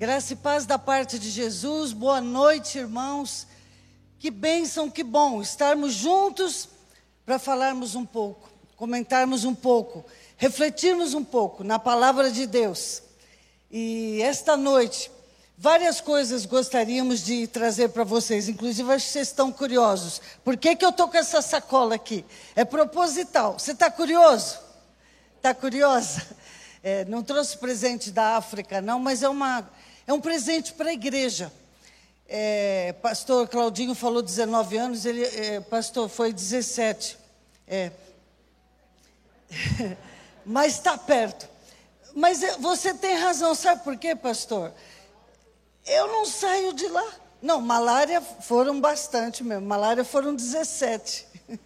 Graça e paz da parte de Jesus. Boa noite, irmãos. Que bênção, que bom estarmos juntos para falarmos um pouco, comentarmos um pouco, refletirmos um pouco na palavra de Deus. E esta noite, várias coisas gostaríamos de trazer para vocês. Inclusive, acho que vocês estão curiosos. Por que, que eu estou com essa sacola aqui? É proposital. Você está curioso? Está curiosa? É, não trouxe presente da África, não, mas é uma é um presente para a igreja. É, pastor Claudinho falou 19 anos, ele, é, pastor, foi 17. É. Mas está perto. Mas é, você tem razão, sabe por quê, pastor? Eu não saio de lá. Não, malária foram bastante mesmo. Malária foram 17.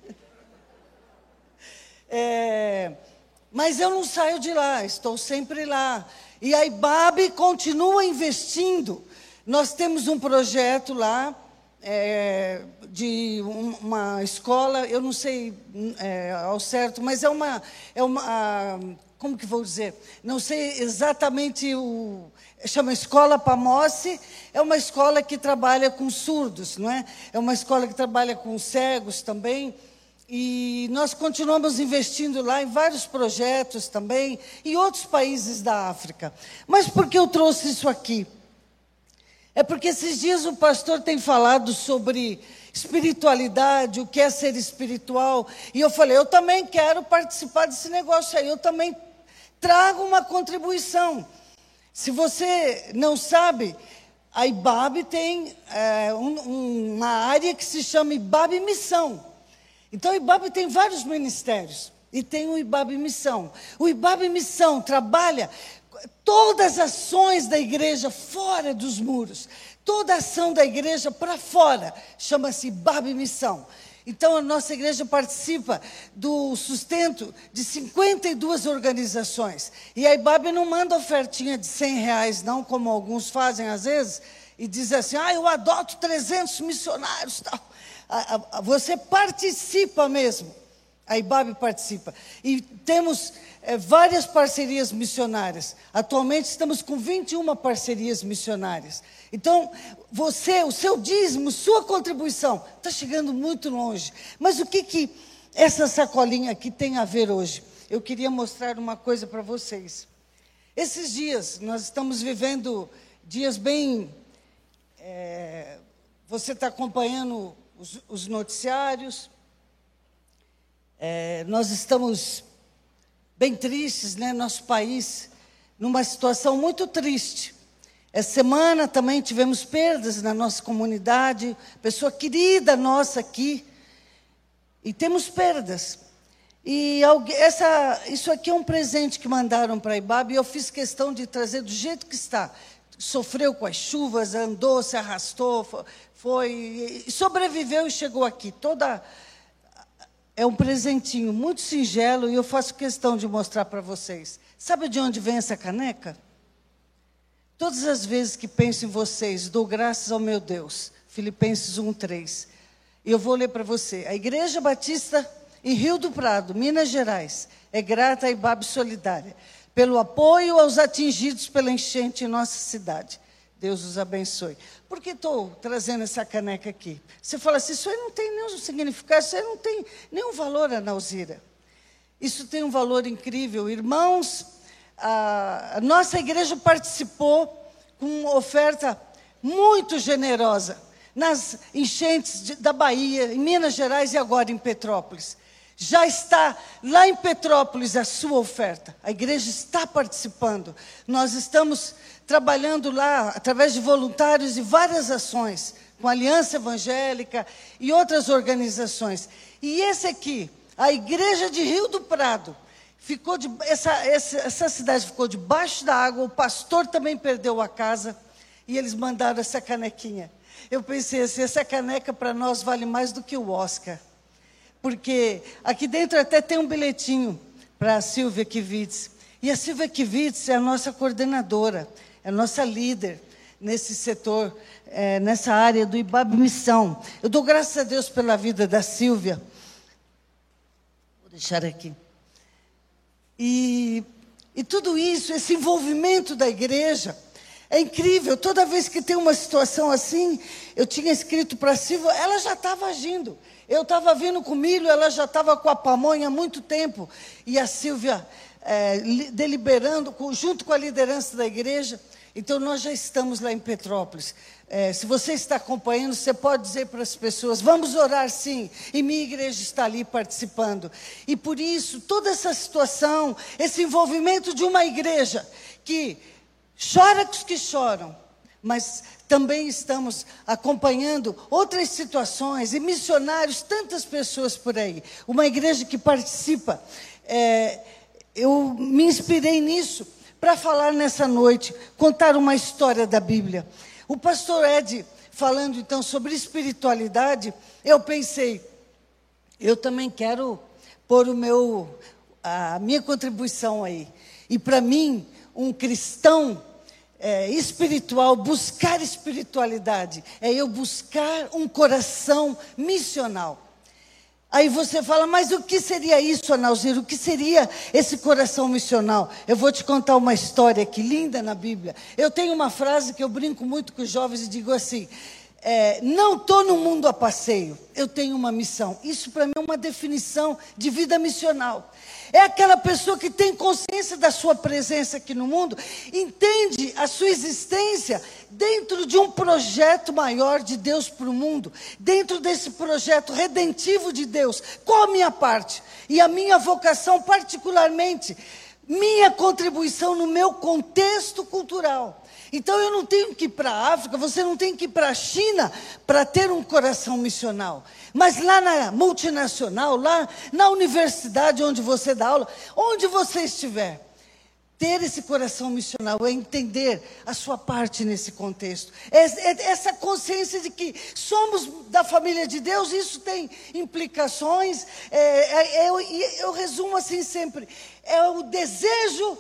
é, mas eu não saio de lá, estou sempre lá. E a IBAB continua investindo. Nós temos um projeto lá é, de uma escola, eu não sei é, ao certo, mas é uma, é uma, como que vou dizer? Não sei exatamente o, chama Escola Pamosse, é uma escola que trabalha com surdos, não é? É uma escola que trabalha com cegos também. E nós continuamos investindo lá em vários projetos também, e outros países da África. Mas por que eu trouxe isso aqui? É porque esses dias o pastor tem falado sobre espiritualidade, o que é ser espiritual, e eu falei, eu também quero participar desse negócio aí, eu também trago uma contribuição. Se você não sabe, a IBAB tem é, um, uma área que se chama IBAB Missão. Então o IBAB tem vários ministérios e tem o IBAB Missão. O IBAB Missão trabalha todas as ações da igreja fora dos muros. Toda ação da igreja para fora chama-se IBAB Missão. Então, a nossa igreja participa do sustento de 52 organizações. E a IBAB não manda ofertinha de 100 reais, não, como alguns fazem às vezes, e diz assim, ah, eu adoto 300 missionários, tal você participa mesmo. A IBAB participa. E temos é, várias parcerias missionárias. Atualmente estamos com 21 parcerias missionárias. Então, você, o seu dízimo, sua contribuição, está chegando muito longe. Mas o que, que essa sacolinha aqui tem a ver hoje? Eu queria mostrar uma coisa para vocês. Esses dias, nós estamos vivendo dias bem. É, você está acompanhando os, os noticiários. É, nós estamos bem tristes, né? Nosso país numa situação muito triste. Essa semana também tivemos perdas na nossa comunidade, pessoa querida nossa aqui, e temos perdas. E essa, isso aqui é um presente que mandaram para a Ibabe e eu fiz questão de trazer do jeito que está. Sofreu com as chuvas, andou, se arrastou, foi sobreviveu e chegou aqui. Toda é um presentinho muito singelo e eu faço questão de mostrar para vocês. Sabe de onde vem essa caneca? Todas as vezes que penso em vocês, dou graças ao meu Deus. Filipenses 1:3. E eu vou ler para você. A Igreja Batista em Rio do Prado, Minas Gerais, é grata à IBAB Solidária pelo apoio aos atingidos pela enchente em nossa cidade. Deus os abençoe. Por que estou trazendo essa caneca aqui? Você fala assim, isso aí não tem nenhum significado, isso aí não tem nenhum valor, Ana Alzira. Isso tem um valor incrível. Irmãos, a, nossa igreja participou com uma oferta muito generosa nas enchentes de, da Bahia, em Minas Gerais e agora em Petrópolis. Já está lá em Petrópolis a sua oferta. A igreja está participando. Nós estamos trabalhando lá através de voluntários e várias ações, com a Aliança Evangélica e outras organizações. E esse aqui, a Igreja de Rio do Prado, ficou de, essa, essa, essa cidade ficou debaixo da água, o pastor também perdeu a casa, e eles mandaram essa canequinha. Eu pensei assim, essa caneca para nós vale mais do que o Oscar. Porque aqui dentro até tem um bilhetinho para a Silvia Kivitz. E a Silvia Kivitz é a nossa coordenadora é nossa líder nesse setor, é, nessa área do IBAB Missão. Eu dou graças a Deus pela vida da Silvia. Vou deixar aqui. E, e tudo isso, esse envolvimento da igreja, É incrível, toda vez que tem uma situação assim, eu tinha escrito para a Silvia, ela já estava agindo. Eu estava vindo com milho, ela já estava com a pamonha há muito tempo. E a Silvia é, deliberando, junto com a liderança da igreja. Então, nós já estamos lá em Petrópolis. É, se você está acompanhando, você pode dizer para as pessoas: vamos orar sim, e minha igreja está ali participando. E por isso, toda essa situação, esse envolvimento de uma igreja que Chora com os que choram, mas também estamos acompanhando outras situações e missionários, tantas pessoas por aí. Uma igreja que participa. É, eu me inspirei nisso para falar nessa noite, contar uma história da Bíblia. O pastor Ed, falando então sobre espiritualidade, eu pensei, eu também quero pôr o meu, a minha contribuição aí. E para mim, um cristão é, espiritual, buscar espiritualidade, é eu buscar um coração missional. Aí você fala, mas o que seria isso, Analzir? O que seria esse coração missional? Eu vou te contar uma história que linda na Bíblia. Eu tenho uma frase que eu brinco muito com os jovens e digo assim: é, não estou no mundo a passeio, eu tenho uma missão. Isso para mim é uma definição de vida missional. É aquela pessoa que tem consciência da sua presença aqui no mundo, entende a sua existência dentro de um projeto maior de Deus para o mundo, dentro desse projeto redentivo de Deus. Qual a minha parte? E a minha vocação, particularmente, minha contribuição no meu contexto cultural. Então eu não tenho que ir para a África, você não tem que ir para a China para ter um coração missional. Mas lá na multinacional, lá na universidade onde você dá aula, onde você estiver, ter esse coração missional é entender a sua parte nesse contexto. É, é essa consciência de que somos da família de Deus, isso tem implicações. É, é, é eu, eu resumo assim sempre: é o desejo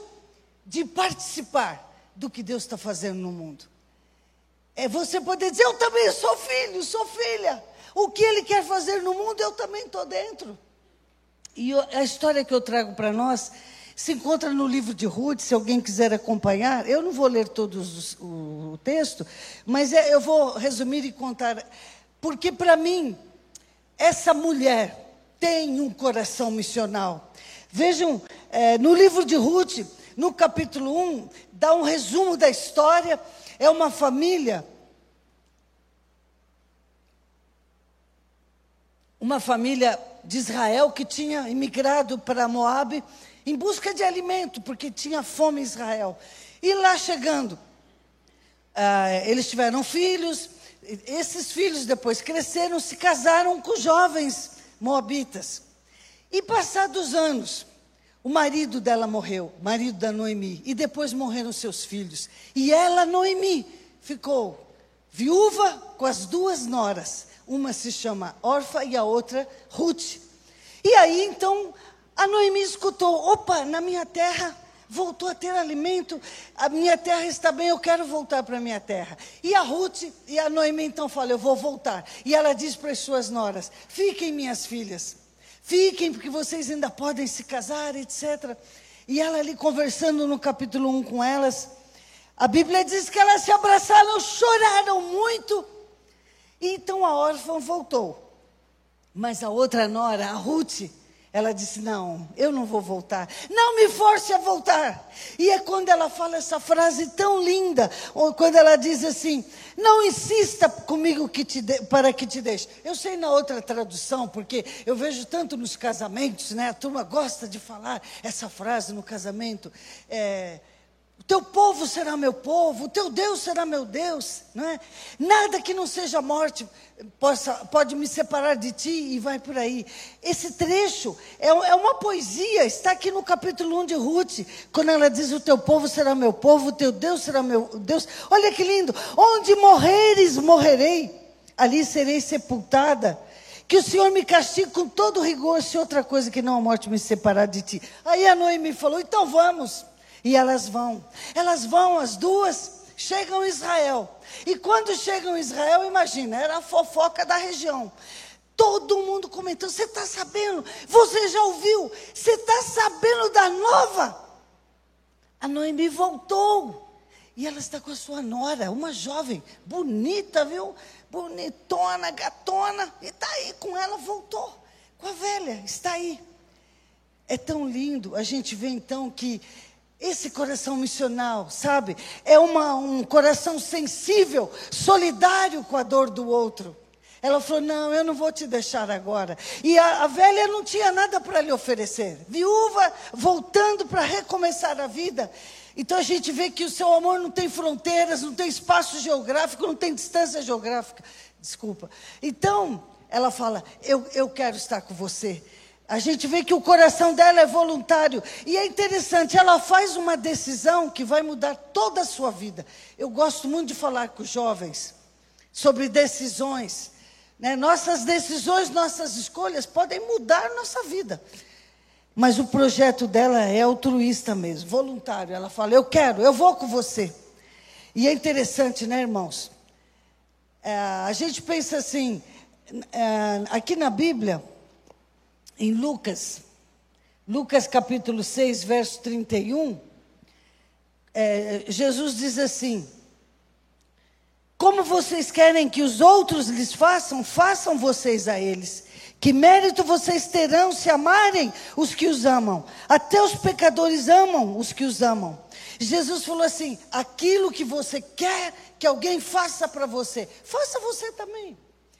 de participar do que Deus está fazendo no mundo. É você poder dizer: Eu também sou filho, sou filha. O que Ele quer fazer no mundo, eu também estou dentro. E a história que eu trago para nós se encontra no livro de Ruth, se alguém quiser acompanhar. Eu não vou ler todo o texto, mas é, eu vou resumir e contar. Porque para mim, essa mulher tem um coração missional. Vejam, é, no livro de Ruth, no capítulo 1, dá um resumo da história. É uma família, uma família de Israel que tinha imigrado para Moabe em busca de alimento, porque tinha fome em Israel. E lá chegando, ah, eles tiveram filhos, esses filhos depois cresceram, se casaram com jovens moabitas. E passados anos, o marido dela morreu, marido da Noemi, e depois morreram seus filhos. E ela, Noemi, ficou viúva com as duas noras. Uma se chama Orfa e a outra Ruth. E aí então a Noemi escutou: opa, na minha terra voltou a ter alimento, a minha terra está bem, eu quero voltar para a minha terra. E a Ruth e a Noemi então falam: eu vou voltar. E ela diz para as suas noras: fiquem minhas filhas. Fiquem, porque vocês ainda podem se casar, etc. E ela ali conversando no capítulo 1 com elas, a Bíblia diz que elas se abraçaram, choraram muito. E então a órfã voltou. Mas a outra nora, a Ruth, ela disse: Não, eu não vou voltar. Não me force a voltar. E é quando ela fala essa frase tão linda, ou quando ela diz assim: Não insista comigo que de, para que te deixe. Eu sei na outra tradução, porque eu vejo tanto nos casamentos, né? A turma gosta de falar essa frase no casamento. É, teu povo será meu povo, o teu Deus será meu Deus, não é? Nada que não seja morte possa, pode me separar de ti e vai por aí. Esse trecho é, é uma poesia, está aqui no capítulo 1 de Ruth, quando ela diz: O teu povo será meu povo, o teu Deus será meu Deus. Olha que lindo! Onde morreres, morrerei, ali serei sepultada. Que o Senhor me castigue com todo rigor, se outra coisa que não a morte me separar de ti. Aí a Noemi falou: Então vamos. E elas vão. Elas vão, as duas, chegam a Israel. E quando chegam a Israel, imagina, era a fofoca da região. Todo mundo comentando: Você está sabendo? Você já ouviu? Você está sabendo da nova? A Noemi voltou. E ela está com a sua nora, uma jovem, bonita, viu? Bonitona, gatona. E está aí com ela, voltou. Com a velha, está aí. É tão lindo a gente vê então que esse coração missional, sabe? É uma, um coração sensível, solidário com a dor do outro. Ela falou: Não, eu não vou te deixar agora. E a, a velha não tinha nada para lhe oferecer. Viúva, voltando para recomeçar a vida. Então a gente vê que o seu amor não tem fronteiras, não tem espaço geográfico, não tem distância geográfica. Desculpa. Então, ela fala: Eu, eu quero estar com você. A gente vê que o coração dela é voluntário. E é interessante, ela faz uma decisão que vai mudar toda a sua vida. Eu gosto muito de falar com os jovens sobre decisões. Né? Nossas decisões, nossas escolhas podem mudar nossa vida. Mas o projeto dela é altruísta mesmo, voluntário. Ela fala: Eu quero, eu vou com você. E é interessante, né, irmãos? É, a gente pensa assim, é, aqui na Bíblia, em Lucas, Lucas capítulo 6, verso 31, é, Jesus diz assim: como vocês querem que os outros lhes façam, façam vocês a eles. Que mérito vocês terão se amarem os que os amam? Até os pecadores amam os que os amam. Jesus falou assim: aquilo que você quer que alguém faça para você, faça você também.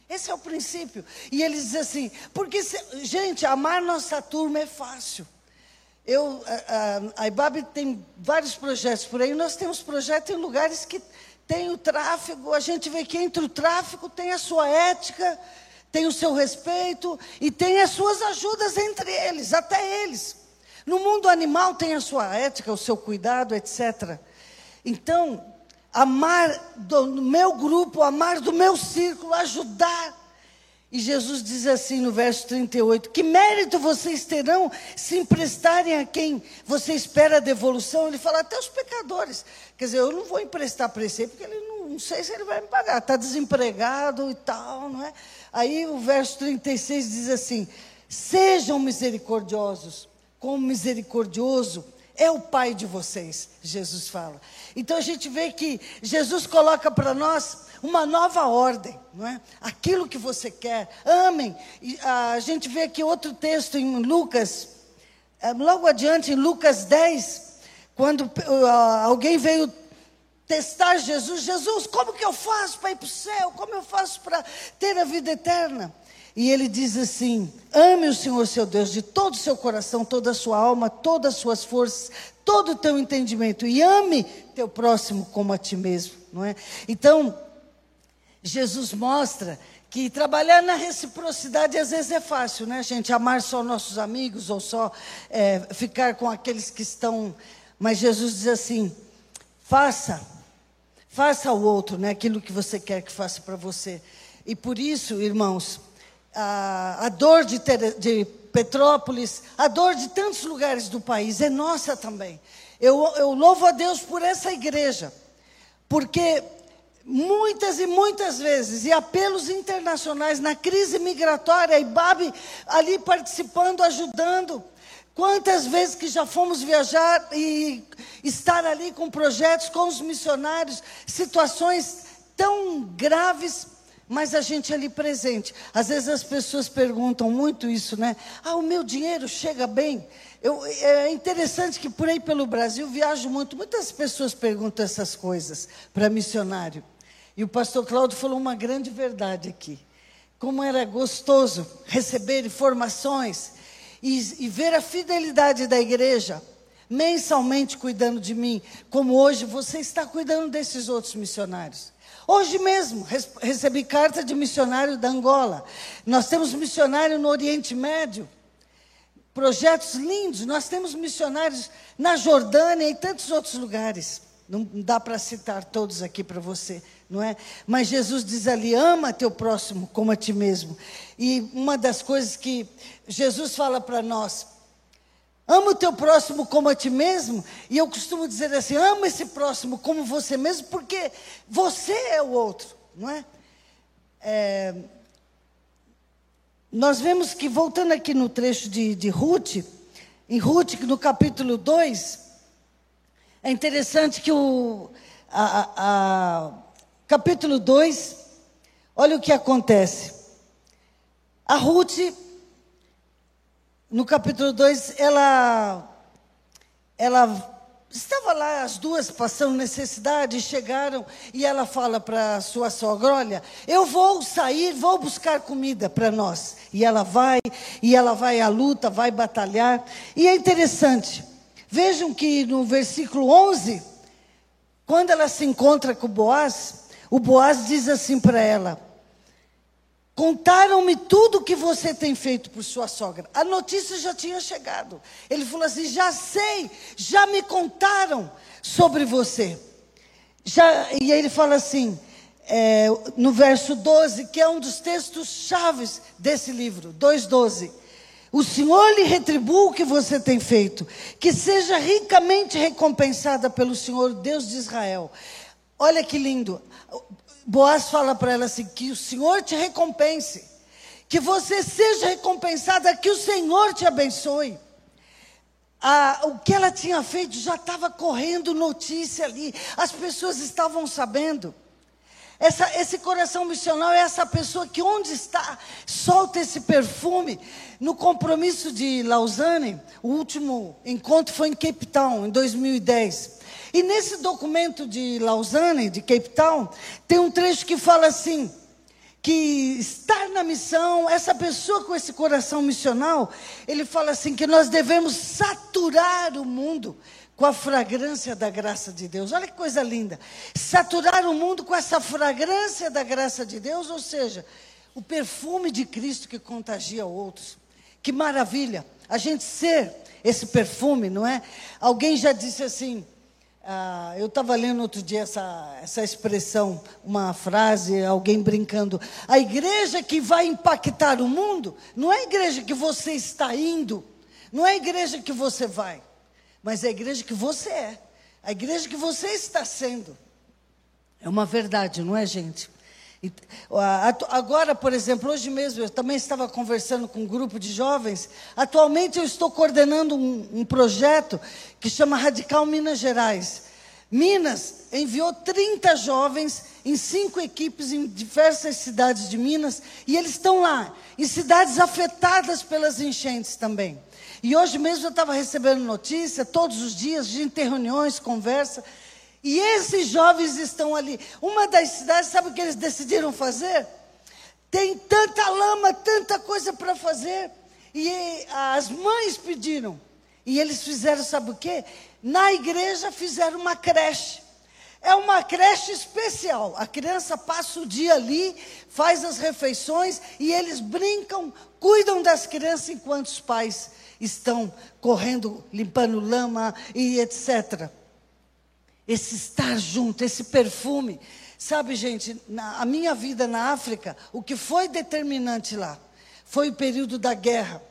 Esse é o princípio. E ele diz assim: porque, se, gente, amar nossa turma é fácil. Eu, a, a, IBAB tem vários projetos por aí. Nós temos projetos em lugares que tem o tráfego, a gente vê que entre o tráfego tem a sua ética, tem o seu respeito e tem as suas ajudas entre eles, até eles. No mundo animal tem a sua ética, o seu cuidado, etc. Então, amar do meu grupo, amar do meu círculo, ajudar e Jesus diz assim no verso 38: Que mérito vocês terão se emprestarem a quem você espera a devolução? Ele fala até os pecadores. Quer dizer, eu não vou emprestar para esse, porque ele não, não sei se ele vai me pagar, está desempregado e tal, não é? Aí o verso 36 diz assim: Sejam misericordiosos, como misericordioso é o Pai de vocês, Jesus fala. Então a gente vê que Jesus coloca para nós uma nova ordem, não é? Aquilo que você quer, amem. E, a gente vê aqui outro texto em Lucas, é, logo adiante, em Lucas 10, quando uh, alguém veio testar Jesus, Jesus, como que eu faço para ir para o céu? Como eu faço para ter a vida eterna? E ele diz assim: ame o Senhor seu Deus de todo o seu coração, toda a sua alma, todas as suas forças, todo o teu entendimento, e ame teu próximo como a ti mesmo, não é? Então, Jesus mostra que trabalhar na reciprocidade às vezes é fácil, né, gente? Amar só nossos amigos ou só é, ficar com aqueles que estão. Mas Jesus diz assim: faça, faça ao outro, né, aquilo que você quer que faça para você. E por isso, irmãos, a, a dor de, ter, de Petrópolis, a dor de tantos lugares do país é nossa também. Eu, eu louvo a Deus por essa igreja, porque muitas e muitas vezes, e apelos internacionais na crise migratória, e Babi ali participando, ajudando. Quantas vezes que já fomos viajar e estar ali com projetos, com os missionários, situações tão graves, mas a gente ali presente. Às vezes as pessoas perguntam muito isso, né? Ah, o meu dinheiro chega bem. Eu, é interessante que por aí pelo Brasil viajo muito. Muitas pessoas perguntam essas coisas para missionário. E o pastor Cláudio falou uma grande verdade aqui. Como era gostoso receber informações e, e ver a fidelidade da igreja mensalmente cuidando de mim, como hoje você está cuidando desses outros missionários. Hoje mesmo recebi carta de missionário da Angola. Nós temos missionário no Oriente Médio. Projetos lindos. Nós temos missionários na Jordânia e tantos outros lugares. Não dá para citar todos aqui para você não é? Mas Jesus diz ali: ama teu próximo como a ti mesmo. E uma das coisas que Jesus fala para nós, ama o teu próximo como a ti mesmo. E eu costumo dizer assim: ama esse próximo como você mesmo, porque você é o outro, não é? é nós vemos que, voltando aqui no trecho de, de Ruth, em Ruth, no capítulo 2, é interessante que o, a, a, capítulo 2, olha o que acontece. A Ruth, no capítulo 2, ela, ela Estava lá as duas passando necessidade, chegaram e ela fala para sua sogra: Olha, eu vou sair, vou buscar comida para nós. E ela vai, e ela vai à luta, vai batalhar. E é interessante, vejam que no versículo 11, quando ela se encontra com Boaz, o Boaz diz assim para ela: Contaram-me tudo o que você tem feito por sua sogra. A notícia já tinha chegado. Ele falou assim: já sei, já me contaram sobre você. Já, e aí ele fala assim, é, no verso 12, que é um dos textos chaves desse livro, 2,12. O Senhor lhe retribua o que você tem feito, que seja ricamente recompensada pelo Senhor Deus de Israel. Olha que lindo. Boaz fala para ela assim: que o Senhor te recompense, que você seja recompensada, que o Senhor te abençoe. Ah, o que ela tinha feito já estava correndo notícia ali, as pessoas estavam sabendo. Essa, esse coração missional é essa pessoa que, onde está, solta esse perfume. No compromisso de Lausanne, o último encontro foi em Cape Town, em 2010. E nesse documento de Lausanne, de Cape Town, tem um trecho que fala assim: que estar na missão, essa pessoa com esse coração missional, ele fala assim que nós devemos saturar o mundo com a fragrância da graça de Deus. Olha que coisa linda. Saturar o mundo com essa fragrância da graça de Deus, ou seja, o perfume de Cristo que contagia outros. Que maravilha a gente ser esse perfume, não é? Alguém já disse assim: ah, eu estava lendo outro dia essa, essa expressão, uma frase, alguém brincando. A igreja que vai impactar o mundo não é a igreja que você está indo, não é a igreja que você vai, mas é a igreja que você é, a igreja que você está sendo. É uma verdade, não é, gente? Agora, por exemplo, hoje mesmo eu também estava conversando com um grupo de jovens. Atualmente eu estou coordenando um, um projeto que chama Radical Minas Gerais. Minas enviou 30 jovens em cinco equipes em diversas cidades de Minas e eles estão lá, em cidades afetadas pelas enchentes também. E hoje mesmo eu estava recebendo notícia, todos os dias, tem reuniões, conversa. E esses jovens estão ali. Uma das cidades, sabe o que eles decidiram fazer? Tem tanta lama, tanta coisa para fazer. E as mães pediram. E eles fizeram, sabe o quê? Na igreja fizeram uma creche. É uma creche especial. A criança passa o dia ali, faz as refeições e eles brincam, cuidam das crianças enquanto os pais estão correndo, limpando lama e etc esse estar junto, esse perfume. Sabe, gente, na, a minha vida na África, o que foi determinante lá foi o período da guerra.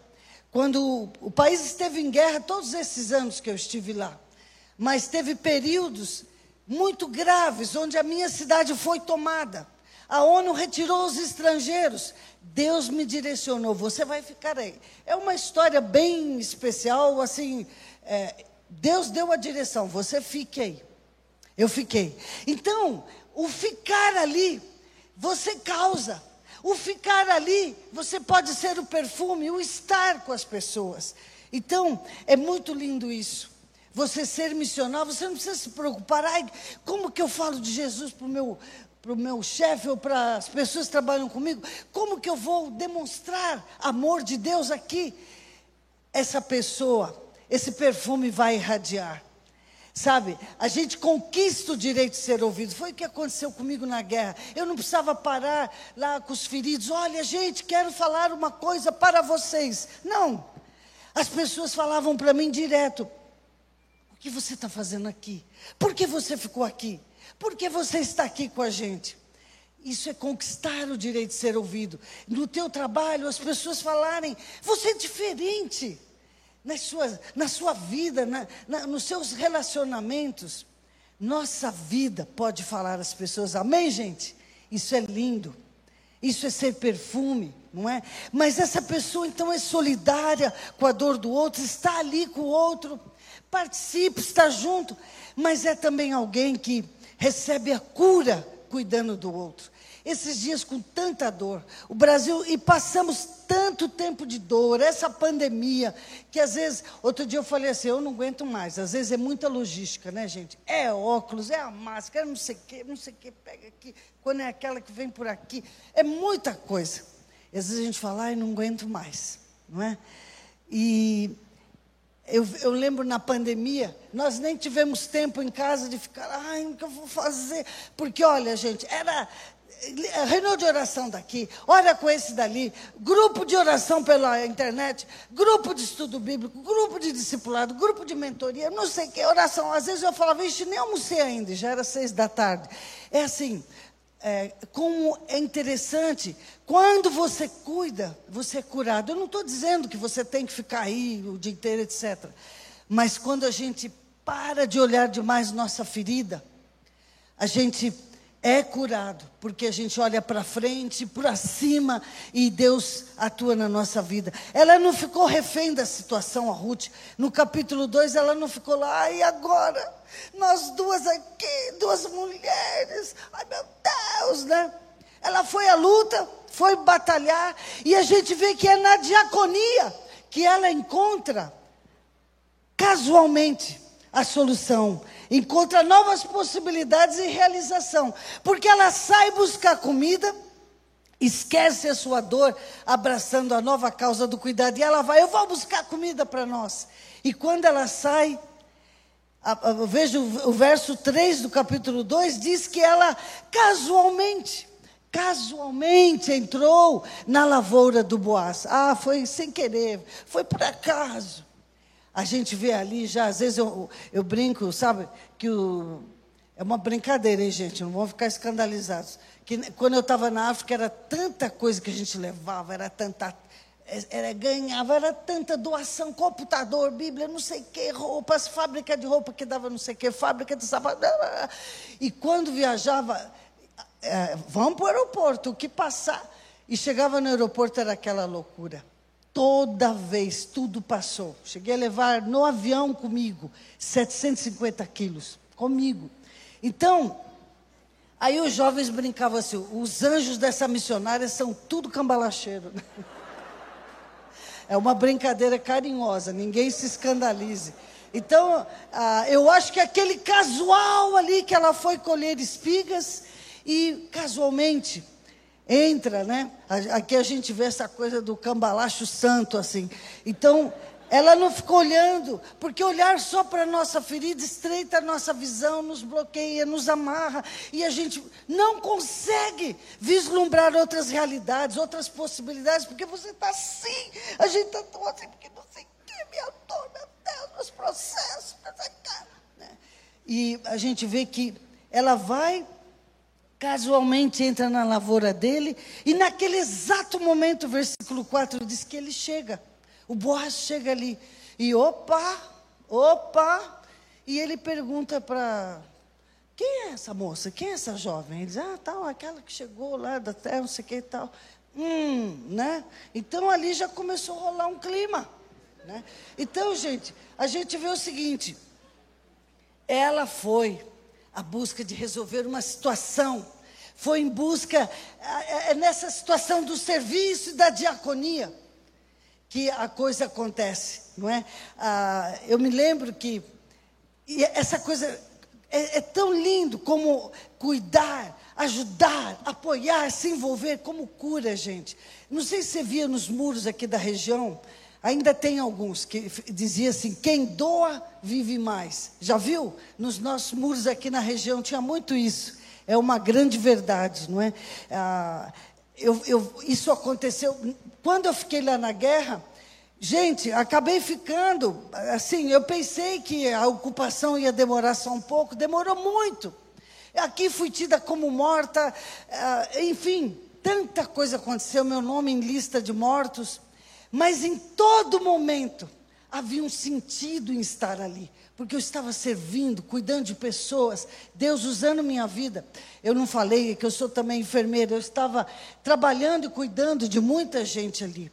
Quando o, o país esteve em guerra, todos esses anos que eu estive lá. Mas teve períodos muito graves, onde a minha cidade foi tomada. A ONU retirou os estrangeiros. Deus me direcionou, você vai ficar aí. É uma história bem especial, assim. É, Deus deu a direção, você fique aí. Eu fiquei. Então, o ficar ali, você causa. O ficar ali, você pode ser o perfume, o estar com as pessoas. Então, é muito lindo isso. Você ser missionário, você não precisa se preocupar. Ai, como que eu falo de Jesus para o meu, pro meu chefe ou para as pessoas que trabalham comigo? Como que eu vou demonstrar amor de Deus aqui? Essa pessoa, esse perfume vai irradiar. Sabe, a gente conquista o direito de ser ouvido. Foi o que aconteceu comigo na guerra. Eu não precisava parar lá com os feridos. Olha, gente, quero falar uma coisa para vocês. Não. As pessoas falavam para mim direto: O que você está fazendo aqui? Por que você ficou aqui? Por que você está aqui com a gente? Isso é conquistar o direito de ser ouvido. No teu trabalho, as pessoas falarem: Você é diferente na sua, na sua vida, na, na, nos seus relacionamentos. Nossa vida pode falar às pessoas, amém, gente? Isso é lindo. Isso é ser perfume, não é? Mas essa pessoa então é solidária com a dor do outro, está ali com o outro, participa, está junto, mas é também alguém que recebe a cura cuidando do outro. Esses dias com tanta dor, o Brasil, e passamos tanto tempo de dor, essa pandemia, que às vezes, outro dia eu falei assim, eu não aguento mais, às vezes é muita logística, né, gente? É óculos, é a máscara, é não sei o quê, não sei o quê, pega aqui, quando é aquela que vem por aqui, é muita coisa. E às vezes a gente fala, ai, não aguento mais, não é? E eu, eu, lembro na pandemia, nós nem tivemos tempo em casa de ficar, ai, o que eu vou fazer? Porque, olha, gente, era reunião de oração daqui, ora com esse dali, grupo de oração pela internet, grupo de estudo bíblico, grupo de discipulado, grupo de mentoria, não sei que, oração. Às vezes eu falava, vixe, nem almocei ainda, já era seis da tarde. É assim, é, como é interessante, quando você cuida, você é curado. Eu não estou dizendo que você tem que ficar aí o dia inteiro, etc. Mas quando a gente para de olhar demais nossa ferida, a gente é curado, porque a gente olha para frente, para cima e Deus atua na nossa vida. Ela não ficou refém da situação, a Ruth. No capítulo 2, ela não ficou lá, e agora? Nós duas aqui, duas mulheres, ai meu Deus, né? Ela foi à luta, foi batalhar, e a gente vê que é na diaconia que ela encontra, casualmente, a solução encontra novas possibilidades e realização, porque ela sai buscar comida, esquece a sua dor, abraçando a nova causa do cuidado, e ela vai, eu vou buscar comida para nós. E quando ela sai, veja o verso 3 do capítulo 2, diz que ela casualmente, casualmente entrou na lavoura do Boaz. Ah, foi sem querer, foi por acaso. A gente vê ali já, às vezes eu, eu brinco, sabe, que o, é uma brincadeira, hein, gente? Não vão ficar escandalizados. Que quando eu estava na África era tanta coisa que a gente levava, era tanta. Era, ganhava, era tanta doação, computador, Bíblia, não sei o que, roupas, fábrica de roupa que dava não sei o que, fábrica de sapato. E quando viajava, é, vamos para o aeroporto, o que passar? E chegava no aeroporto era aquela loucura. Toda vez, tudo passou. Cheguei a levar no avião comigo 750 quilos, comigo. Então, aí os jovens brincavam assim: os anjos dessa missionária são tudo cambalacheiro. É uma brincadeira carinhosa, ninguém se escandalize. Então, ah, eu acho que aquele casual ali que ela foi colher espigas e casualmente entra, né? Aqui a gente vê essa coisa do cambalacho santo, assim. Então, ela não ficou olhando, porque olhar só para a nossa ferida estreita a nossa visão, nos bloqueia, nos amarra, e a gente não consegue vislumbrar outras realidades, outras possibilidades, porque você está assim, a gente está tão assim, porque não sei o que, minha dor, meu Deus, meus processos, né? E a gente vê que ela vai casualmente entra na lavoura dele, e naquele exato momento, versículo 4 diz que ele chega. O Boaz chega ali, e opa, opa, e ele pergunta para. Quem é essa moça? Quem é essa jovem? Ele diz, ah, tal, aquela que chegou lá da terra, não sei o que e tal. Hum, né? Então ali já começou a rolar um clima. Né? Então, gente, a gente vê o seguinte: ela foi a busca de resolver uma situação. Foi em busca, é, é nessa situação do serviço e da diaconia que a coisa acontece, não é? Ah, eu me lembro que essa coisa é, é tão lindo como cuidar, ajudar, apoiar, se envolver, como cura, gente. Não sei se você via nos muros aqui da região, Ainda tem alguns que dizia assim: quem doa vive mais. Já viu? Nos nossos muros aqui na região tinha muito isso. É uma grande verdade, não é? Ah, eu, eu, isso aconteceu quando eu fiquei lá na guerra. Gente, acabei ficando assim. Eu pensei que a ocupação ia demorar só um pouco, demorou muito. Aqui fui tida como morta, ah, enfim, tanta coisa aconteceu. Meu nome em lista de mortos. Mas em todo momento havia um sentido em estar ali, porque eu estava servindo, cuidando de pessoas, Deus usando minha vida. Eu não falei que eu sou também enfermeira, eu estava trabalhando e cuidando de muita gente ali.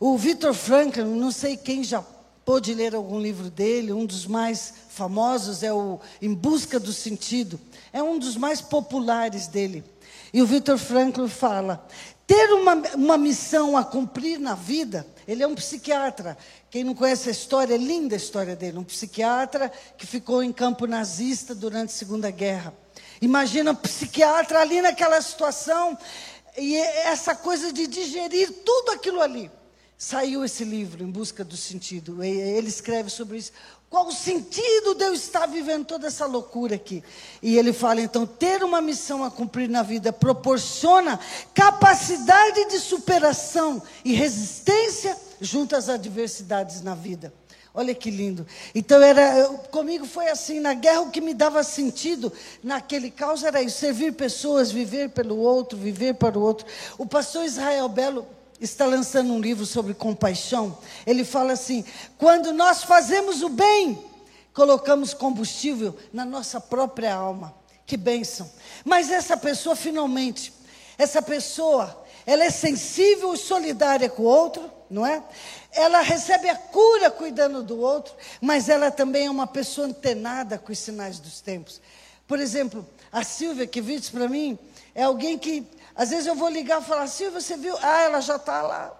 O Victor Franklin, não sei quem já pôde ler algum livro dele, um dos mais famosos é o Em Busca do Sentido. É um dos mais populares dele. E o Victor Frankl fala: ter uma, uma missão a cumprir na vida, ele é um psiquiatra. Quem não conhece a história, é linda a história dele. Um psiquiatra que ficou em campo nazista durante a Segunda Guerra. Imagina um psiquiatra ali naquela situação, e essa coisa de digerir tudo aquilo ali. Saiu esse livro, Em Busca do Sentido. Ele escreve sobre isso. Qual o sentido de eu estar vivendo toda essa loucura aqui? E ele fala, então, ter uma missão a cumprir na vida proporciona capacidade de superação e resistência junto às adversidades na vida. Olha que lindo. Então era comigo foi assim, na guerra o que me dava sentido naquele caos era isso, servir pessoas, viver pelo outro, viver para o outro. O pastor Israel Belo está lançando um livro sobre compaixão. Ele fala assim: quando nós fazemos o bem, colocamos combustível na nossa própria alma. Que bênção. Mas essa pessoa, finalmente, essa pessoa, ela é sensível e solidária com o outro, não é? Ela recebe a cura cuidando do outro, mas ela também é uma pessoa antenada com os sinais dos tempos. Por exemplo, a Silvia que disse para mim, é alguém que às vezes eu vou ligar e falar, Silvia, você viu? Ah, ela já está lá.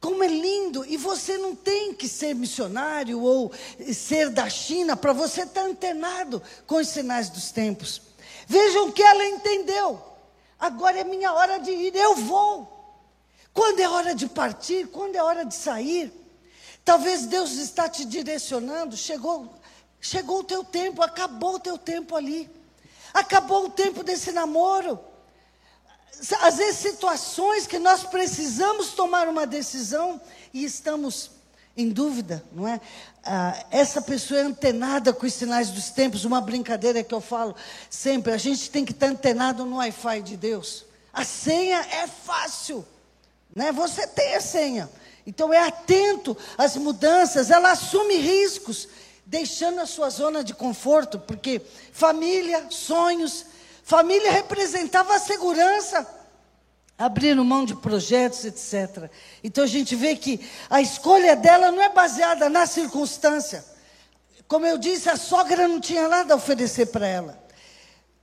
Como é lindo! E você não tem que ser missionário ou ser da China para você estar tá antenado com os sinais dos tempos. Vejam que ela entendeu. Agora é minha hora de ir, eu vou. Quando é hora de partir, quando é hora de sair. Talvez Deus está te direcionando, chegou, chegou o teu tempo, acabou o teu tempo ali. Acabou o tempo desse namoro às vezes, situações que nós precisamos tomar uma decisão e estamos em dúvida, não é? Ah, essa pessoa é antenada com os sinais dos tempos, uma brincadeira que eu falo sempre: a gente tem que estar antenado no Wi-Fi de Deus. A senha é fácil, né? Você tem a senha. Então é atento às mudanças, ela assume riscos, deixando a sua zona de conforto, porque família, sonhos, Família representava a segurança, abrindo mão de projetos, etc. Então a gente vê que a escolha dela não é baseada na circunstância. Como eu disse, a sogra não tinha nada a oferecer para ela.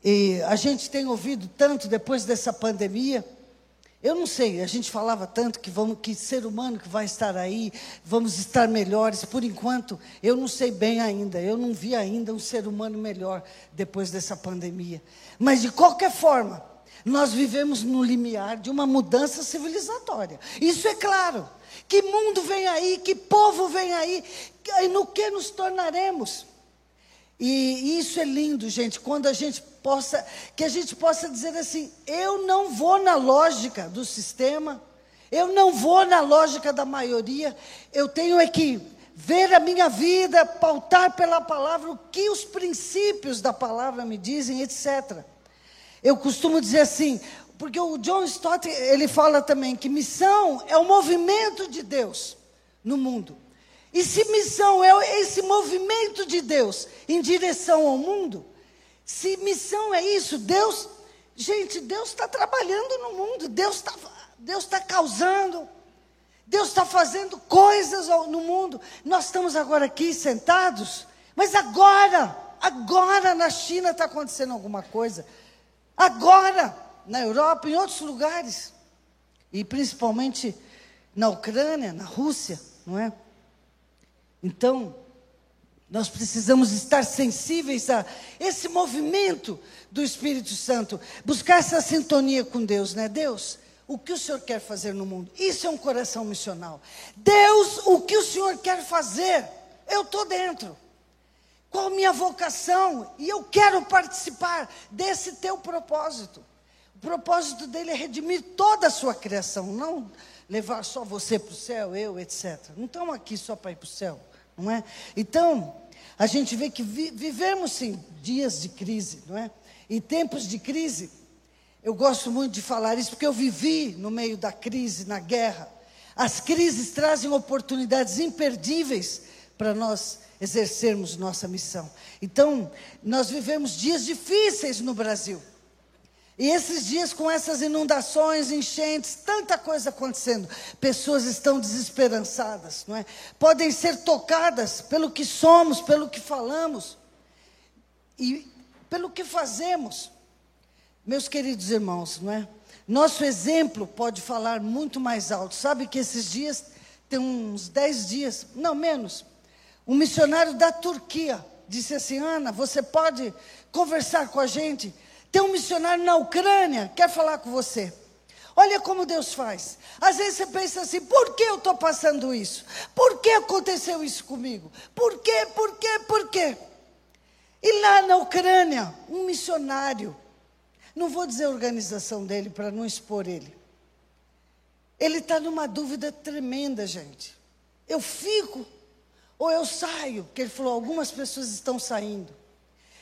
E a gente tem ouvido tanto depois dessa pandemia eu não sei, a gente falava tanto que vamos, que ser humano que vai estar aí, vamos estar melhores. Por enquanto, eu não sei bem ainda. Eu não vi ainda um ser humano melhor depois dessa pandemia. Mas de qualquer forma, nós vivemos no limiar de uma mudança civilizatória. Isso é claro. Que mundo vem aí? Que povo vem aí? E no que nos tornaremos? E isso é lindo, gente, quando a gente possa, que a gente possa dizer assim: eu não vou na lógica do sistema, eu não vou na lógica da maioria, eu tenho é que ver a minha vida, pautar pela palavra o que os princípios da palavra me dizem, etc. Eu costumo dizer assim, porque o John Stott, ele fala também que missão é o movimento de Deus no mundo. E se missão é esse movimento de Deus em direção ao mundo, se missão é isso, Deus, gente, Deus está trabalhando no mundo, Deus está Deus tá causando, Deus está fazendo coisas no mundo. Nós estamos agora aqui sentados, mas agora, agora na China está acontecendo alguma coisa. Agora, na Europa, em outros lugares, e principalmente na Ucrânia, na Rússia, não é? Então, nós precisamos estar sensíveis a esse movimento do Espírito Santo, buscar essa sintonia com Deus, né? Deus, o que o Senhor quer fazer no mundo? Isso é um coração missional. Deus, o que o Senhor quer fazer? Eu estou dentro. Qual a minha vocação? E eu quero participar desse teu propósito. O propósito dele é redimir toda a sua criação, não levar só você para o céu, eu, etc. Não estamos aqui só para ir para o céu não é? Então, a gente vê que vi, vivemos sim dias de crise, não é? E tempos de crise, eu gosto muito de falar isso porque eu vivi no meio da crise, na guerra. As crises trazem oportunidades imperdíveis para nós exercermos nossa missão. Então, nós vivemos dias difíceis no Brasil. E esses dias, com essas inundações, enchentes, tanta coisa acontecendo, pessoas estão desesperançadas, não é? Podem ser tocadas pelo que somos, pelo que falamos e pelo que fazemos. Meus queridos irmãos, não é? Nosso exemplo pode falar muito mais alto. Sabe que esses dias, tem uns dez dias, não menos, um missionário da Turquia disse assim: Ana, você pode conversar com a gente? Tem um missionário na Ucrânia, quer falar com você. Olha como Deus faz. Às vezes você pensa assim: por que eu estou passando isso? Por que aconteceu isso comigo? Por quê? Por quê? Por quê? E lá na Ucrânia, um missionário, não vou dizer a organização dele para não expor ele. Ele está numa dúvida tremenda, gente. Eu fico ou eu saio, porque ele falou: algumas pessoas estão saindo.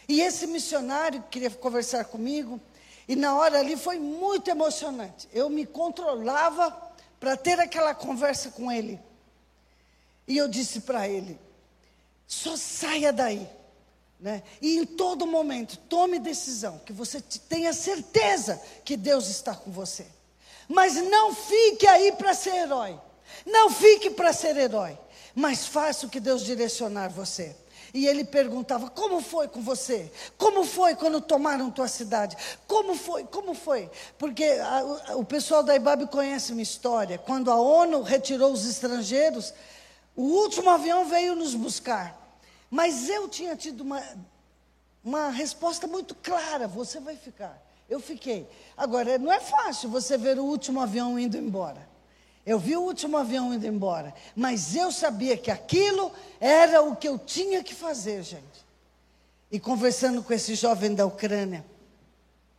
E esse missionário queria conversar comigo, e na hora ali foi muito emocionante. Eu me controlava para ter aquela conversa com ele. E eu disse para ele: só saia daí. Né? E em todo momento, tome decisão, que você tenha certeza que Deus está com você. Mas não fique aí para ser herói. Não fique para ser herói. Mas faça o que Deus direcionar você. E ele perguntava: Como foi com você? Como foi quando tomaram tua cidade? Como foi? Como foi? Porque a, o pessoal da IBAB conhece uma história. Quando a ONU retirou os estrangeiros, o último avião veio nos buscar. Mas eu tinha tido uma, uma resposta muito clara: você vai ficar. Eu fiquei. Agora, não é fácil você ver o último avião indo embora. Eu vi o último avião indo embora, mas eu sabia que aquilo era o que eu tinha que fazer, gente. E conversando com esse jovem da Ucrânia,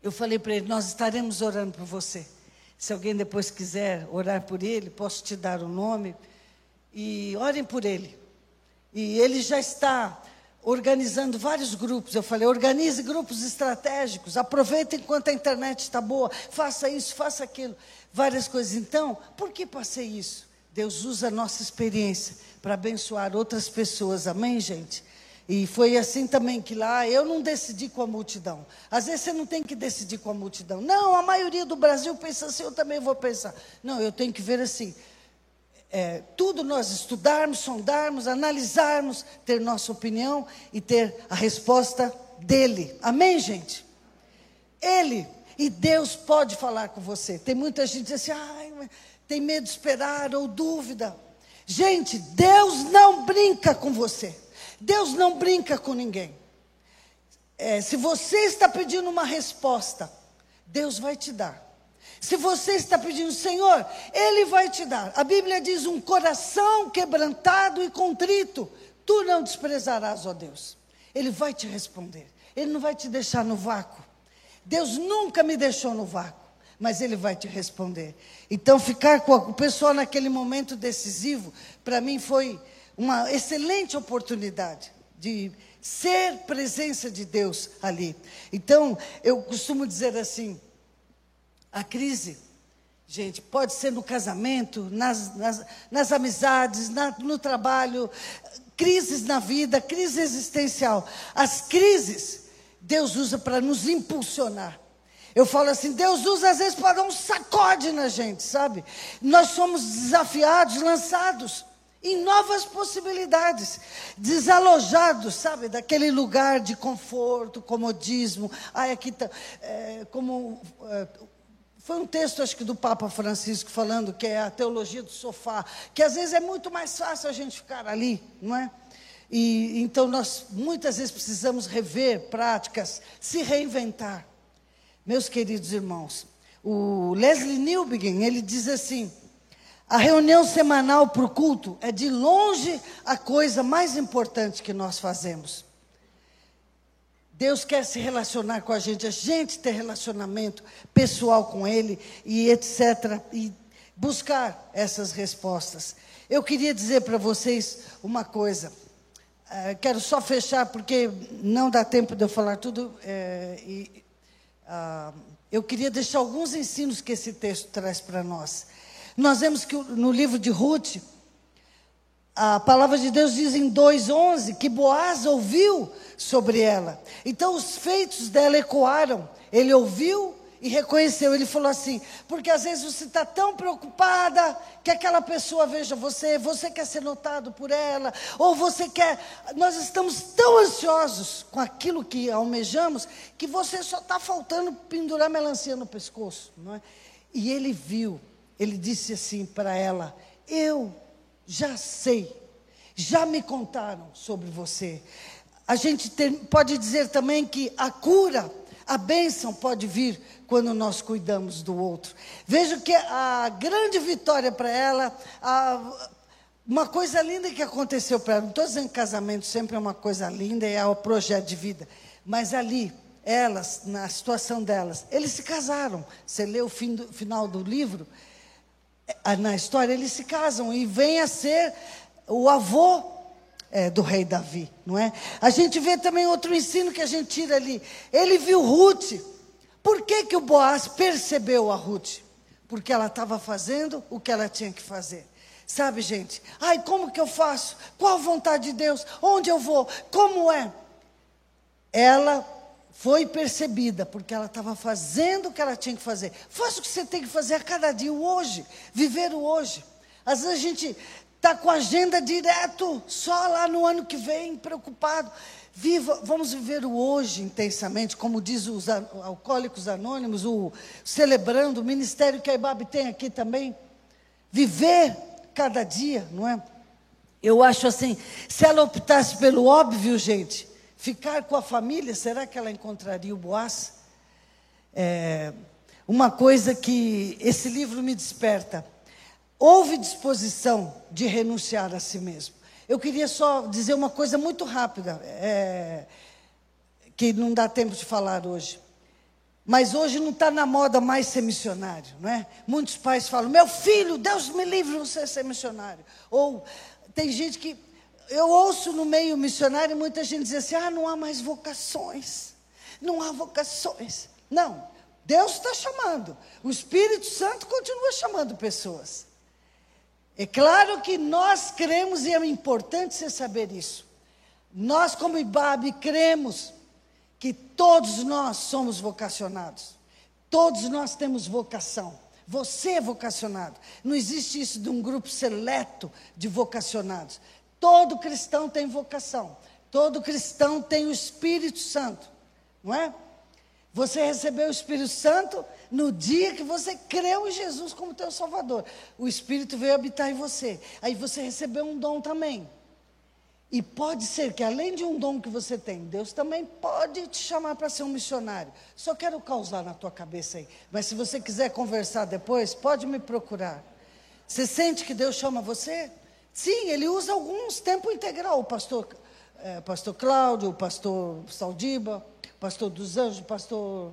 eu falei para ele: Nós estaremos orando por você. Se alguém depois quiser orar por ele, posso te dar o nome. E orem por ele. E ele já está organizando vários grupos. Eu falei, organize grupos estratégicos, aproveite enquanto a internet está boa, faça isso, faça aquilo, várias coisas. Então, por que passei isso? Deus usa a nossa experiência para abençoar outras pessoas, amém, gente? E foi assim também que lá eu não decidi com a multidão. Às vezes você não tem que decidir com a multidão. Não, a maioria do Brasil pensa assim, eu também vou pensar. Não, eu tenho que ver assim é, tudo nós estudarmos, sondarmos, analisarmos, ter nossa opinião e ter a resposta dele. Amém, gente? Ele e Deus pode falar com você. Tem muita gente que diz assim, ai, tem medo de esperar ou dúvida. Gente, Deus não brinca com você. Deus não brinca com ninguém. É, se você está pedindo uma resposta, Deus vai te dar. Se você está pedindo, Senhor, Ele vai te dar. A Bíblia diz: um coração quebrantado e contrito, tu não desprezarás, ó Deus. Ele vai te responder. Ele não vai te deixar no vácuo. Deus nunca me deixou no vácuo, mas Ele vai te responder. Então, ficar com o pessoal naquele momento decisivo, para mim foi uma excelente oportunidade de ser presença de Deus ali. Então, eu costumo dizer assim a crise, gente, pode ser no casamento, nas, nas, nas amizades, na, no trabalho, crises na vida, crise existencial. As crises, Deus usa para nos impulsionar. Eu falo assim, Deus usa às vezes para dar um sacode na gente, sabe? Nós somos desafiados, lançados em novas possibilidades, desalojados, sabe, daquele lugar de conforto, comodismo. Ai, aqui tá, é, como é, foi um texto, acho que do Papa Francisco, falando que é a teologia do sofá, que às vezes é muito mais fácil a gente ficar ali, não é? E então nós muitas vezes precisamos rever práticas, se reinventar. Meus queridos irmãos, o Leslie Newbegin, ele diz assim: a reunião semanal para o culto é de longe a coisa mais importante que nós fazemos. Deus quer se relacionar com a gente, a gente ter relacionamento pessoal com Ele e etc. E buscar essas respostas. Eu queria dizer para vocês uma coisa. Uh, quero só fechar, porque não dá tempo de eu falar tudo. É, e, uh, eu queria deixar alguns ensinos que esse texto traz para nós. Nós vemos que no livro de Ruth, a palavra de Deus diz em 2,11 que Boaz ouviu sobre ela. Então os feitos dela ecoaram. Ele ouviu e reconheceu. Ele falou assim: porque às vezes você está tão preocupada que aquela pessoa veja você, você quer ser notado por ela, ou você quer. Nós estamos tão ansiosos com aquilo que almejamos que você só está faltando pendurar melancia no pescoço. Não é? E ele viu, ele disse assim para ela: Eu já sei, já me contaram sobre você. A gente tem, pode dizer também que a cura a bênção pode vir quando nós cuidamos do outro. Vejo que a grande vitória para ela, a, uma coisa linda que aconteceu para ela, não estou dizendo que casamento sempre é uma coisa linda e é o projeto de vida, mas ali, elas, na situação delas, eles se casaram. Você lê o fim do, final do livro, é, na história, eles se casam e vem a ser o avô é, do rei Davi, não é? A gente vê também outro ensino que a gente tira ali. Ele viu Ruth. Por que, que o Boaz percebeu a Ruth? Porque ela estava fazendo o que ela tinha que fazer. Sabe, gente? Ai, como que eu faço? Qual a vontade de Deus? Onde eu vou? Como é? Ela foi percebida, porque ela estava fazendo o que ela tinha que fazer. Faça o que você tem que fazer a cada dia, o hoje. Viver o hoje. Às vezes a gente está com a agenda direto, só lá no ano que vem, preocupado. Viva, vamos viver o hoje intensamente, como diz os alcoólicos anônimos, o celebrando o ministério que a IBAB tem aqui também. Viver cada dia, não é? Eu acho assim, se ela optasse pelo óbvio, gente, ficar com a família, será que ela encontraria o Boaz? É, uma coisa que esse livro me desperta houve disposição de renunciar a si mesmo. Eu queria só dizer uma coisa muito rápida, é, que não dá tempo de falar hoje. Mas hoje não está na moda mais ser missionário, não é? Muitos pais falam: meu filho, Deus me livre você ser missionário. Ou tem gente que. Eu ouço no meio missionário muita gente dizer assim: ah, não há mais vocações. Não há vocações. Não, Deus está chamando. O Espírito Santo continua chamando pessoas. É claro que nós cremos e é importante você saber isso. Nós, como IBAB, cremos que todos nós somos vocacionados. Todos nós temos vocação. Você é vocacionado. Não existe isso de um grupo seleto de vocacionados. Todo cristão tem vocação. Todo cristão tem o Espírito Santo. Não é? Você recebeu o Espírito Santo no dia que você creu em Jesus como teu Salvador. O Espírito veio habitar em você. Aí você recebeu um dom também. E pode ser que além de um dom que você tem, Deus também pode te chamar para ser um missionário. Só quero causar na tua cabeça aí. Mas se você quiser conversar depois, pode me procurar. Você sente que Deus chama você? Sim, ele usa alguns tempo integral. O pastor, é, pastor Cláudio, o pastor Saldiba pastor dos anjos, pastor.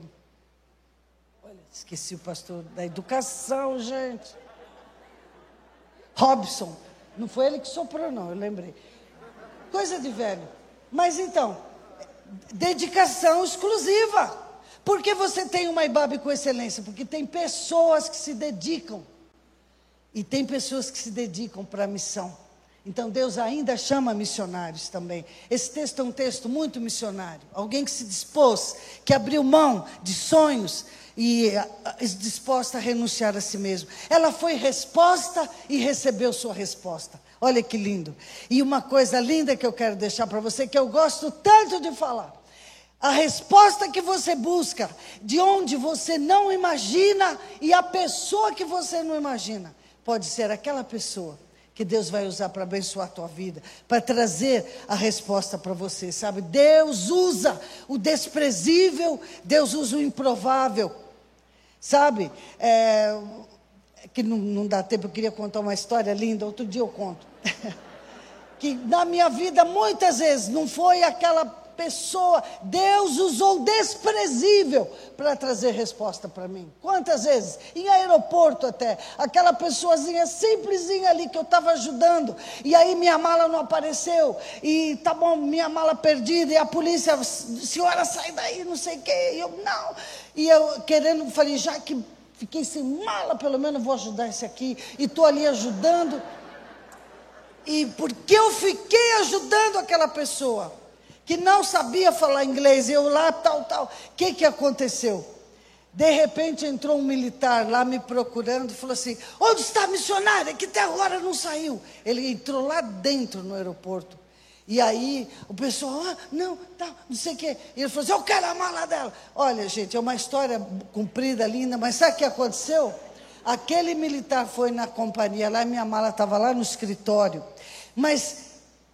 Olha, esqueci o pastor da educação, gente. Robson. Não foi ele que soprou, não, eu lembrei. Coisa de velho. Mas então, dedicação exclusiva. Por que você tem uma IBAB com excelência? Porque tem pessoas que se dedicam. E tem pessoas que se dedicam para a missão. Então Deus ainda chama missionários também. Esse texto é um texto muito missionário. Alguém que se dispôs, que abriu mão de sonhos e disposta a renunciar a si mesmo. Ela foi resposta e recebeu sua resposta. Olha que lindo. E uma coisa linda que eu quero deixar para você, que eu gosto tanto de falar. A resposta que você busca, de onde você não imagina, e a pessoa que você não imagina, pode ser aquela pessoa que Deus vai usar para abençoar a tua vida, para trazer a resposta para você, sabe? Deus usa o desprezível, Deus usa o improvável, sabe? É, que não, não dá tempo, eu queria contar uma história linda, outro dia eu conto. que na minha vida, muitas vezes, não foi aquela pessoa, Deus usou desprezível para trazer resposta para mim. Quantas vezes? Em aeroporto até. Aquela pessoazinha simplesinha ali que eu estava ajudando. E aí minha mala não apareceu. E tá bom, minha mala perdida. E a polícia, senhora, sai daí, não sei o quê. E eu, não. E eu querendo, falei, já que fiquei sem mala, pelo menos vou ajudar esse aqui. E estou ali ajudando. E porque eu fiquei ajudando aquela pessoa, que não sabia falar inglês, eu lá, tal, tal. O que, que aconteceu? De repente entrou um militar lá me procurando e falou assim: Onde está a missionária? Que até agora não saiu. Ele entrou lá dentro no aeroporto. E aí o pessoal, ah, não, tá, não sei o quê. E ele falou assim: Eu quero a mala dela. Olha, gente, é uma história comprida, linda, mas sabe o que aconteceu? Aquele militar foi na companhia lá, minha mala estava lá no escritório. Mas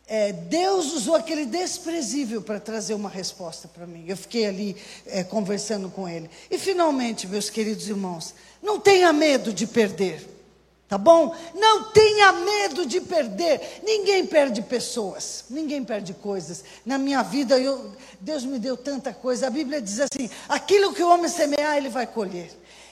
é, Deus usou aquele desprezível para trazer uma resposta para mim. Eu fiquei ali é, conversando com ele. E finalmente, meus queridos irmãos, não tenha medo de perder. Tá bom? Não tenha medo de perder. Ninguém perde pessoas, ninguém perde coisas. Na minha vida, eu, Deus me deu tanta coisa. A Bíblia diz assim: aquilo que o homem semear, ele vai colher.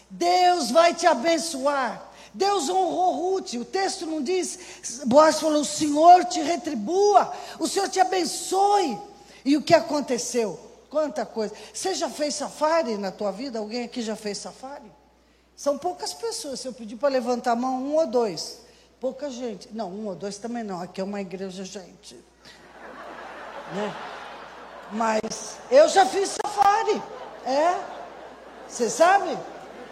Deus vai te abençoar. Deus honrou Ruth. O texto não diz, Boaz falou: o Senhor te retribua, o Senhor te abençoe. E o que aconteceu? Quanta coisa. Você já fez safari na tua vida? Alguém aqui já fez safari? São poucas pessoas. Se eu pedir para levantar a mão, um ou dois. Pouca gente. Não, um ou dois também não. Aqui é uma igreja, gente. Né? Mas eu já fiz safari. É. Você sabe?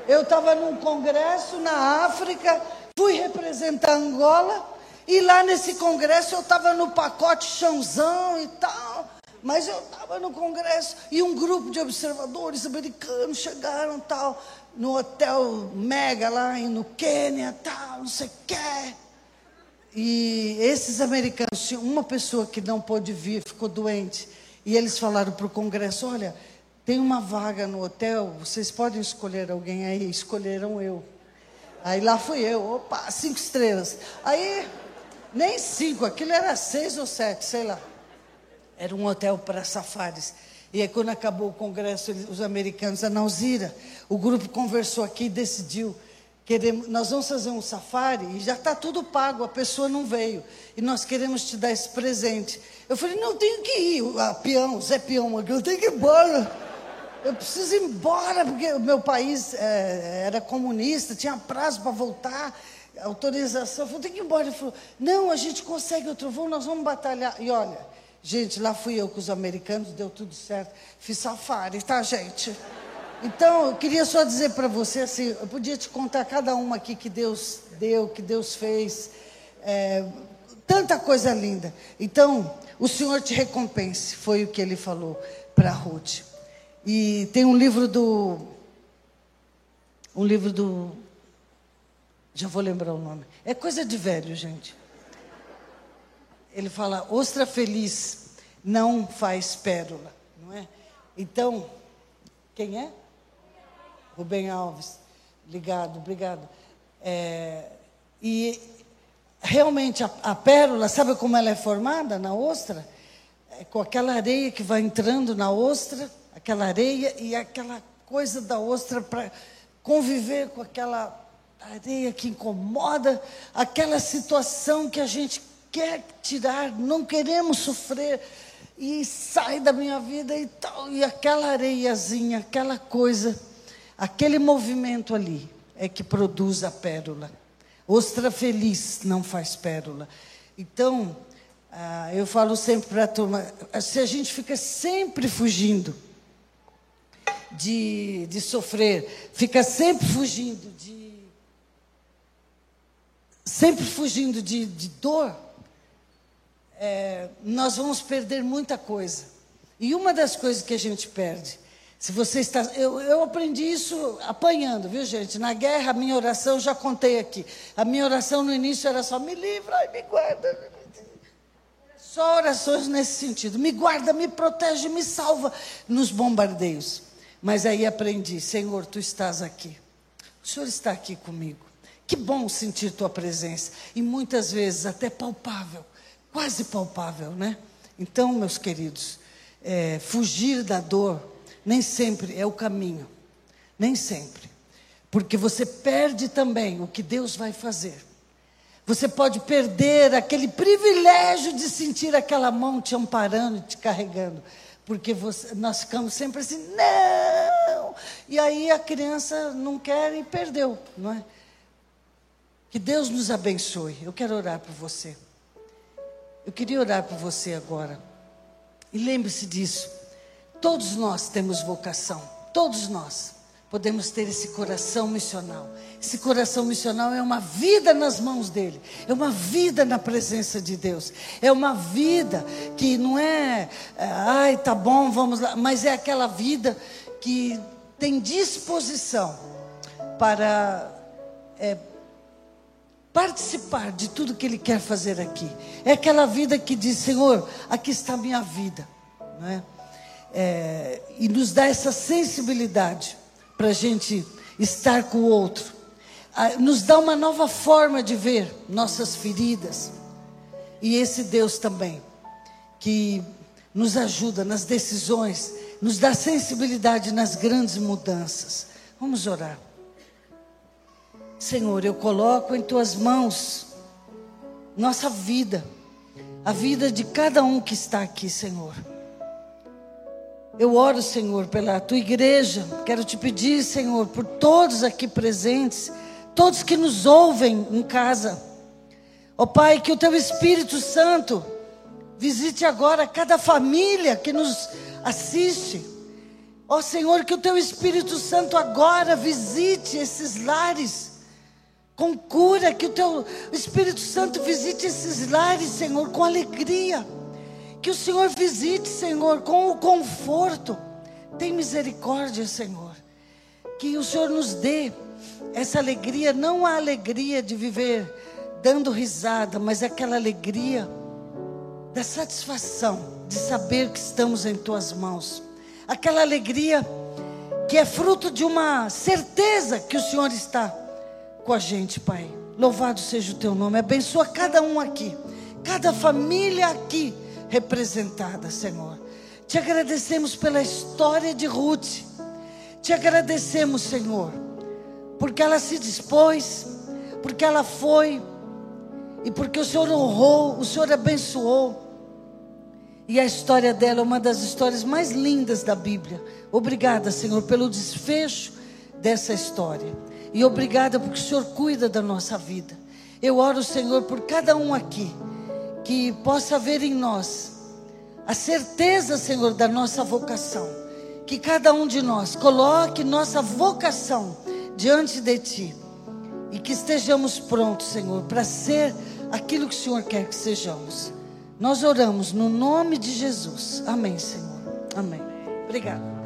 Eu estava num congresso na África, fui representar Angola, e lá nesse congresso eu estava no pacote chãozão e tal. Mas eu estava no congresso e um grupo de observadores americanos chegaram tal, no hotel Mega lá no Quênia, tal, não sei o quê. E esses americanos, uma pessoa que não pôde vir, ficou doente. E eles falaram para o congresso: olha, tem uma vaga no hotel, vocês podem escolher alguém aí. Escolheram eu. Aí lá fui eu, opa, cinco estrelas. Aí, nem cinco, aquilo era seis ou sete, sei lá. Era um hotel para safaris. E aí, quando acabou o congresso, os americanos, a Nauzira, o grupo conversou aqui e decidiu. Queremos, nós vamos fazer um safari e já está tudo pago, a pessoa não veio. E nós queremos te dar esse presente. Eu falei, não, tenho que ir. A peão, Zé Peão, eu tenho que ir embora eu preciso ir embora, porque o meu país é, era comunista, tinha prazo para voltar, autorização. Eu falei, tem que ir embora. Ele falou, não, a gente consegue outro voo, nós vamos batalhar. E olha, gente, lá fui eu com os americanos, deu tudo certo. Fiz safari, tá, gente? Então, eu queria só dizer para você, assim, eu podia te contar cada uma aqui que Deus deu, que Deus fez. É, tanta coisa linda. Então, o Senhor te recompense, foi o que ele falou para Ruth. E tem um livro do. Um livro do. Já vou lembrar o nome. É coisa de velho, gente. Ele fala: ostra feliz não faz pérola, não é? Então, quem é? Rubem Alves. Ligado, obrigado. É, e realmente a, a pérola, sabe como ela é formada na ostra? É com aquela areia que vai entrando na ostra aquela areia e aquela coisa da ostra para conviver com aquela areia que incomoda, aquela situação que a gente quer tirar, não queremos sofrer e sai da minha vida e tal, e aquela areiazinha, aquela coisa, aquele movimento ali é que produz a pérola. Ostra feliz não faz pérola. Então, ah, eu falo sempre para a turma, se a gente fica sempre fugindo, de, de sofrer, fica sempre fugindo de. sempre fugindo de, de dor, é, nós vamos perder muita coisa. E uma das coisas que a gente perde, se você está. Eu, eu aprendi isso apanhando, viu, gente? Na guerra, a minha oração, já contei aqui. A minha oração no início era só: me livra, me guarda. Só orações nesse sentido. Me guarda, me protege, me salva nos bombardeios. Mas aí aprendi, Senhor, tu estás aqui. O Senhor está aqui comigo. Que bom sentir tua presença. E muitas vezes até palpável, quase palpável, né? Então, meus queridos, é, fugir da dor nem sempre é o caminho. Nem sempre. Porque você perde também o que Deus vai fazer. Você pode perder aquele privilégio de sentir aquela mão te amparando, te carregando. Porque você, nós ficamos sempre assim, não! E aí a criança não quer e perdeu, não é? Que Deus nos abençoe. Eu quero orar por você. Eu queria orar por você agora. E lembre-se disso. Todos nós temos vocação. Todos nós. Podemos ter esse coração missional. Esse coração missional é uma vida nas mãos dele, é uma vida na presença de Deus, é uma vida que não é, é ai, tá bom, vamos lá, mas é aquela vida que tem disposição para é, participar de tudo que Ele quer fazer aqui. É aquela vida que diz: Senhor, aqui está a minha vida. Não é? É, e nos dá essa sensibilidade para a gente estar com o outro. Nos dá uma nova forma de ver nossas feridas. E esse Deus também, que nos ajuda nas decisões, nos dá sensibilidade nas grandes mudanças. Vamos orar. Senhor, eu coloco em tuas mãos nossa vida, a vida de cada um que está aqui, Senhor. Eu oro, Senhor, pela tua igreja. Quero te pedir, Senhor, por todos aqui presentes, todos que nos ouvem em casa. Ó oh, Pai, que o teu Espírito Santo visite agora cada família que nos assiste. Ó oh, Senhor, que o teu Espírito Santo agora visite esses lares com cura, que o teu Espírito Santo visite esses lares, Senhor, com alegria. Que o Senhor visite, Senhor, com o conforto. Tem misericórdia, Senhor. Que o Senhor nos dê essa alegria, não a alegria de viver dando risada, mas aquela alegria da satisfação de saber que estamos em tuas mãos. Aquela alegria que é fruto de uma certeza que o Senhor está com a gente, Pai. Louvado seja o teu nome. Abençoa cada um aqui, cada família aqui representada, Senhor. Te agradecemos pela história de Ruth. Te agradecemos, Senhor, porque ela se dispôs, porque ela foi e porque o Senhor honrou, o Senhor abençoou. E a história dela é uma das histórias mais lindas da Bíblia. Obrigada, Senhor, pelo desfecho dessa história. E obrigada porque o Senhor cuida da nossa vida. Eu oro, Senhor, por cada um aqui, que possa ver em nós a certeza, Senhor, da nossa vocação. Que cada um de nós coloque nossa vocação diante de Ti. E que estejamos prontos, Senhor, para ser aquilo que o Senhor quer que sejamos. Nós oramos no nome de Jesus. Amém, Senhor. Amém. Obrigada.